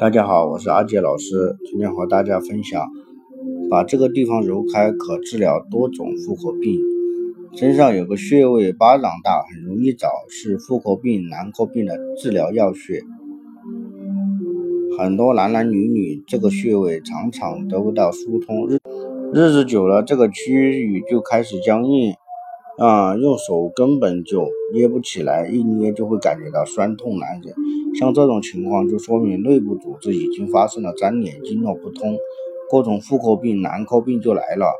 大家好，我是阿杰老师，今天和大家分享，把这个地方揉开可治疗多种妇科病。身上有个穴位巴掌大，很容易找，是妇科病、男科病的治疗要穴。很多男男女女这个穴位常常得不到疏通，日日子久了，这个区域就开始僵硬。啊，用手根本就捏不起来，一捏就会感觉到酸痛难忍。像这种情况，就说明内部组织已经发生了粘连，经络不通，各种妇科病、男科病就来了。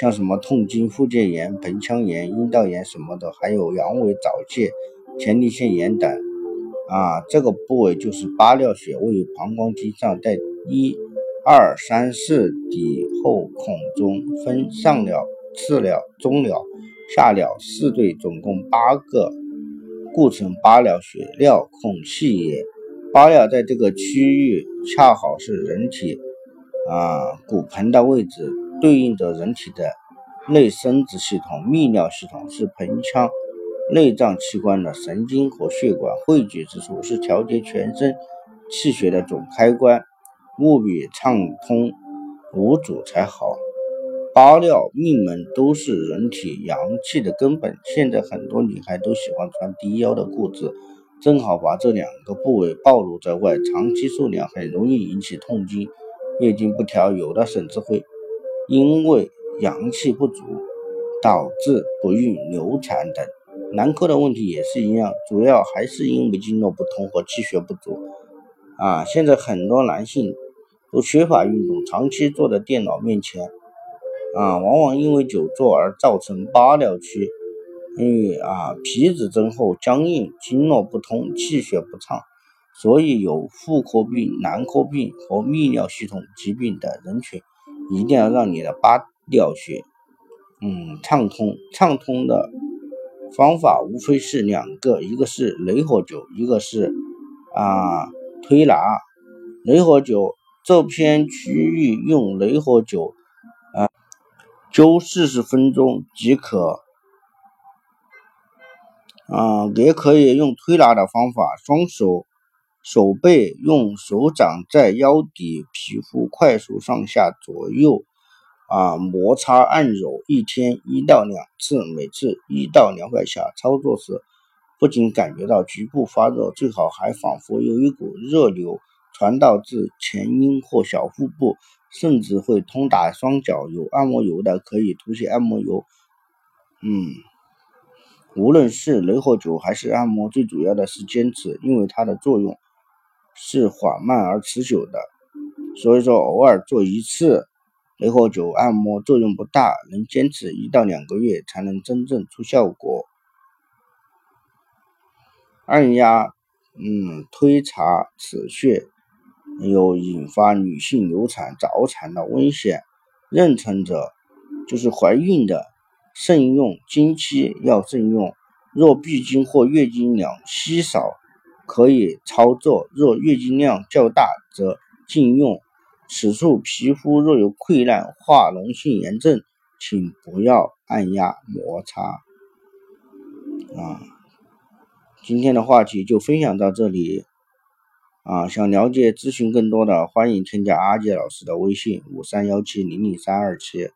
像什么痛经、附件炎、盆腔炎、阴道炎什么的，还有阳痿早泄、前列腺炎等。啊，这个部位就是八髎穴，位于膀胱经上，在一、二、三、四底后孔中，分上髎、次髎、中髎。下髎四对，总共八个，故称八髎穴。髎孔气也，八髎在这个区域恰好是人体啊骨盆的位置，对应着人体的内生殖系统。泌尿系统是盆腔内脏器官的神经和血管汇聚之处，是调节全身气血的总开关，务必畅通无阻才好。八髎命门都是人体阳气的根本，现在很多女孩都喜欢穿低腰的裤子，正好把这两个部位暴露在外，长期受凉很容易引起痛经、月经不调，有的甚至会因为阳气不足导致不孕、流产等。男科的问题也是一样，主要还是因为经络不通和气血不足。啊，现在很多男性都缺乏运动，长期坐在电脑面前。啊，往往因为久坐而造成八髎区，因为啊皮质增厚、僵硬、经络不通、气血不畅，所以有妇科病、男科病和泌尿系统疾病的人群，一定要让你的八髎穴，嗯畅通。畅通的方法无非是两个，一个是雷火灸，一个是啊推拿。雷火灸这片区域用雷火灸。灸四十分钟即可，啊，也可以用推拿的方法，双手手背用手掌在腰底皮肤快速上下左右啊摩擦按揉，一天一到两次，每次一到两百下。操作时不仅感觉到局部发热，最好还仿佛有一股热流传导至前阴或小腹部。甚至会通达双脚，有按摩油的可以涂些按摩油。嗯，无论是雷火灸还是按摩，最主要的是坚持，因为它的作用是缓慢而持久的。所以说，偶尔做一次雷火灸按摩作用不大，能坚持一到两个月才能真正出效果。按压，嗯，推查此穴。有引发女性流产、早产的危险。妊娠者就是怀孕的，慎用；经期要慎用。若闭经或月经量稀少，可以操作；若月经量较大，则禁用。此处皮肤若有溃烂、化脓性炎症，请不要按压摩擦。啊，今天的话题就分享到这里。啊，想了解咨询更多的，欢迎添加阿杰老师的微信：五三幺七零零三二七。